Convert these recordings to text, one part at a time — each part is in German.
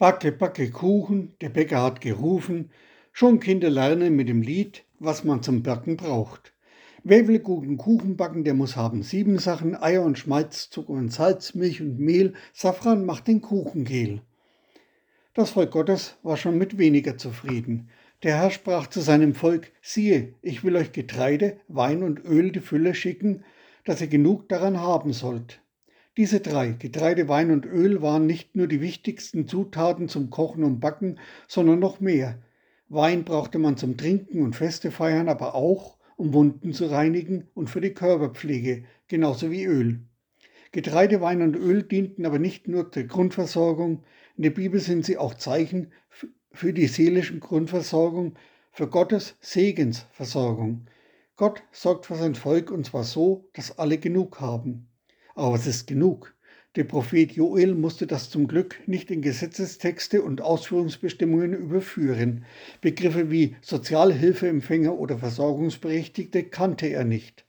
Backe, backe Kuchen, der Bäcker hat gerufen, schon Kinder lernen mit dem Lied, was man zum Backen braucht. Wer will guten Kuchen backen, der muss haben sieben Sachen, Eier und Schmalz, Zucker und Salz, Milch und Mehl, Safran macht den Kuchen gel. Das Volk Gottes war schon mit weniger zufrieden. Der Herr sprach zu seinem Volk, siehe, ich will euch Getreide, Wein und Öl die Fülle schicken, dass ihr genug daran haben sollt. Diese drei, Getreide, Wein und Öl, waren nicht nur die wichtigsten Zutaten zum Kochen und Backen, sondern noch mehr. Wein brauchte man zum Trinken und Feste feiern, aber auch, um Wunden zu reinigen und für die Körperpflege, genauso wie Öl. Getreide, Wein und Öl dienten aber nicht nur zur Grundversorgung, in der Bibel sind sie auch Zeichen für die seelische Grundversorgung, für Gottes Segensversorgung. Gott sorgt für sein Volk und zwar so, dass alle genug haben. Aber es ist genug. Der Prophet Joel musste das zum Glück nicht in Gesetzestexte und Ausführungsbestimmungen überführen. Begriffe wie Sozialhilfeempfänger oder Versorgungsberechtigte kannte er nicht.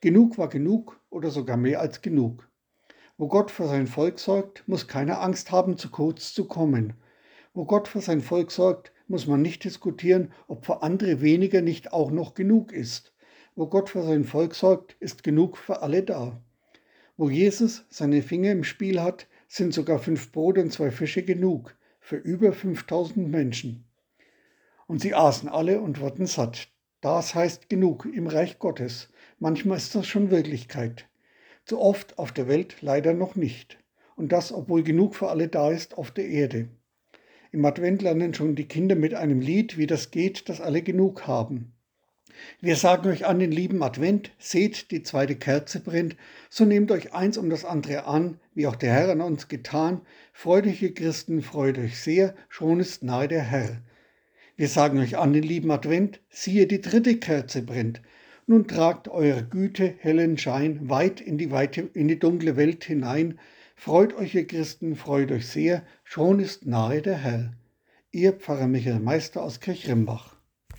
Genug war genug oder sogar mehr als genug. Wo Gott für sein Volk sorgt, muss keiner Angst haben, zu kurz zu kommen. Wo Gott für sein Volk sorgt, muss man nicht diskutieren, ob für andere weniger nicht auch noch genug ist. Wo Gott für sein Volk sorgt, ist genug für alle da. Wo Jesus seine Finger im Spiel hat, sind sogar fünf Brote und zwei Fische genug für über 5000 Menschen. Und sie aßen alle und wurden satt. Das heißt genug im Reich Gottes. Manchmal ist das schon Wirklichkeit. Zu oft auf der Welt leider noch nicht. Und das, obwohl genug für alle da ist auf der Erde. Im Advent lernen schon die Kinder mit einem Lied, wie das geht, dass alle genug haben. Wir sagen euch an den lieben Advent, seht, die zweite Kerze brennt, so nehmt euch eins um das andere an, wie auch der Herr an uns getan. Freudige Christen, freut euch sehr, schon ist nahe der Herr. Wir sagen euch an den lieben Advent, siehe, die dritte Kerze brennt. Nun tragt eure Güte hellen Schein weit in die weite, in die dunkle Welt hinein. Freut euch, ihr Christen, freut euch sehr, schon ist nahe der Herr. Ihr Pfarrer Michael Meister aus Kirchrimbach.